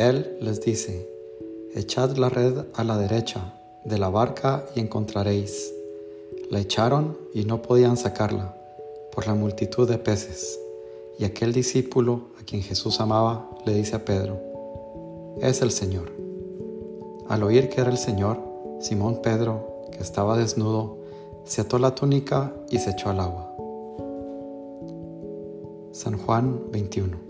Él les dice, echad la red a la derecha de la barca y encontraréis. La echaron y no podían sacarla por la multitud de peces. Y aquel discípulo a quien Jesús amaba le dice a Pedro, es el Señor. Al oír que era el Señor, Simón Pedro, que estaba desnudo, se ató la túnica y se echó al agua. San Juan 21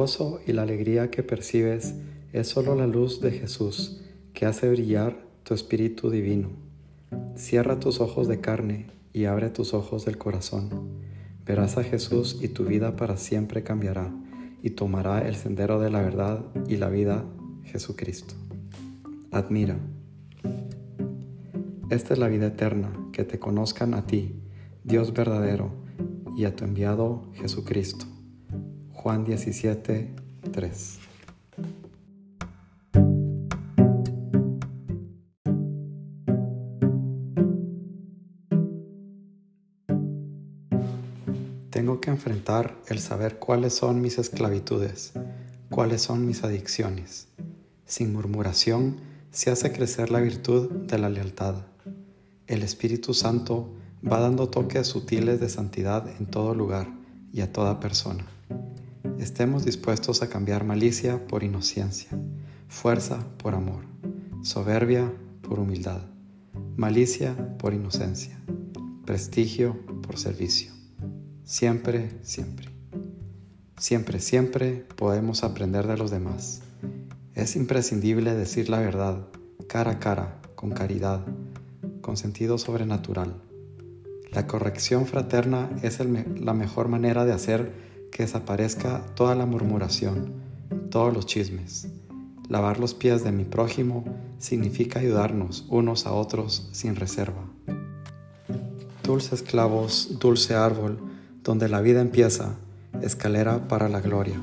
Gozo y la alegría que percibes es solo la luz de Jesús que hace brillar tu espíritu divino. Cierra tus ojos de carne y abre tus ojos del corazón. Verás a Jesús y tu vida para siempre cambiará y tomará el sendero de la verdad y la vida Jesucristo. Admira. Esta es la vida eterna, que te conozcan a ti, Dios verdadero, y a tu enviado Jesucristo. Juan 17, 3. Tengo que enfrentar el saber cuáles son mis esclavitudes, cuáles son mis adicciones. Sin murmuración se hace crecer la virtud de la lealtad. El Espíritu Santo va dando toques sutiles de santidad en todo lugar y a toda persona. Estemos dispuestos a cambiar malicia por inocencia, fuerza por amor, soberbia por humildad, malicia por inocencia, prestigio por servicio. Siempre, siempre. Siempre, siempre podemos aprender de los demás. Es imprescindible decir la verdad, cara a cara, con caridad, con sentido sobrenatural. La corrección fraterna es la mejor manera de hacer que desaparezca toda la murmuración, todos los chismes. Lavar los pies de mi prójimo significa ayudarnos unos a otros sin reserva. Dulces clavos, dulce árbol, donde la vida empieza, escalera para la gloria.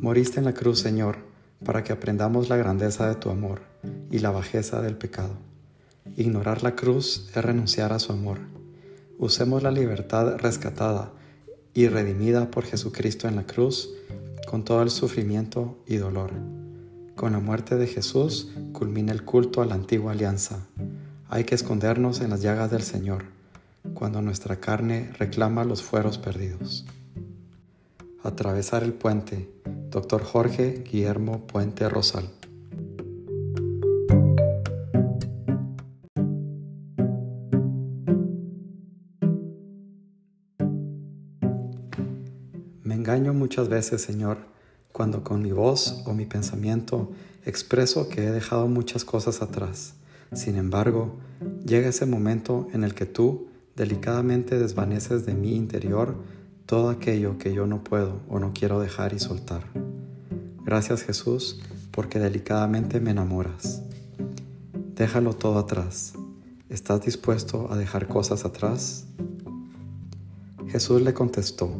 Moriste en la cruz, Señor, para que aprendamos la grandeza de tu amor y la bajeza del pecado. Ignorar la cruz es renunciar a su amor. Usemos la libertad rescatada y redimida por Jesucristo en la cruz con todo el sufrimiento y dolor. Con la muerte de Jesús culmina el culto a la antigua alianza. Hay que escondernos en las llagas del Señor, cuando nuestra carne reclama los fueros perdidos. Atravesar el puente. Dr. Jorge Guillermo Puente Rosal. Muchas veces, Señor, cuando con mi voz o mi pensamiento expreso que he dejado muchas cosas atrás. Sin embargo, llega ese momento en el que tú delicadamente desvaneces de mi interior todo aquello que yo no puedo o no quiero dejar y soltar. Gracias Jesús, porque delicadamente me enamoras. Déjalo todo atrás. ¿Estás dispuesto a dejar cosas atrás? Jesús le contestó,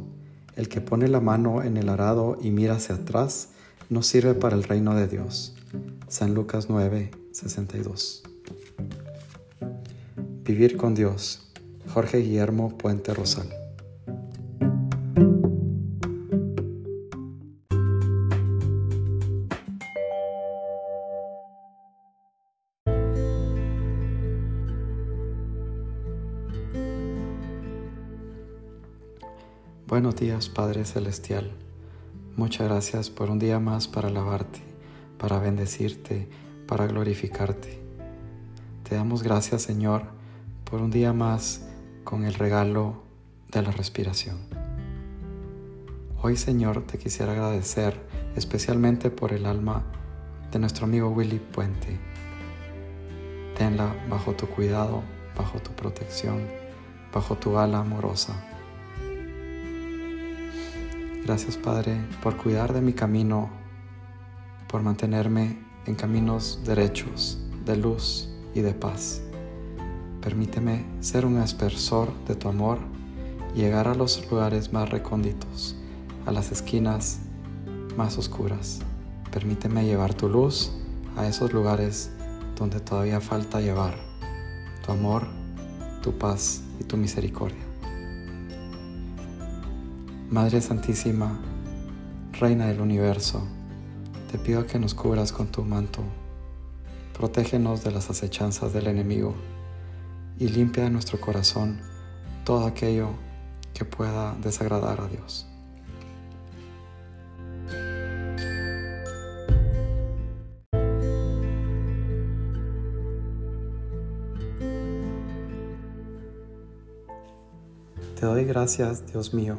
el que pone la mano en el arado y mira hacia atrás no sirve para el reino de Dios. San Lucas 9, 62. Vivir con Dios. Jorge Guillermo Puente Rosal. Buenos días Padre Celestial. Muchas gracias por un día más para alabarte, para bendecirte, para glorificarte. Te damos gracias Señor por un día más con el regalo de la respiración. Hoy Señor te quisiera agradecer especialmente por el alma de nuestro amigo Willy Puente. Tenla bajo tu cuidado, bajo tu protección, bajo tu ala amorosa. Gracias Padre por cuidar de mi camino, por mantenerme en caminos derechos, de luz y de paz. Permíteme ser un aspersor de tu amor y llegar a los lugares más recónditos, a las esquinas más oscuras. Permíteme llevar tu luz a esos lugares donde todavía falta llevar tu amor, tu paz y tu misericordia. Madre Santísima, Reina del Universo, te pido que nos cubras con tu manto, protégenos de las acechanzas del enemigo y limpia de nuestro corazón todo aquello que pueda desagradar a Dios. Te doy gracias, Dios mío,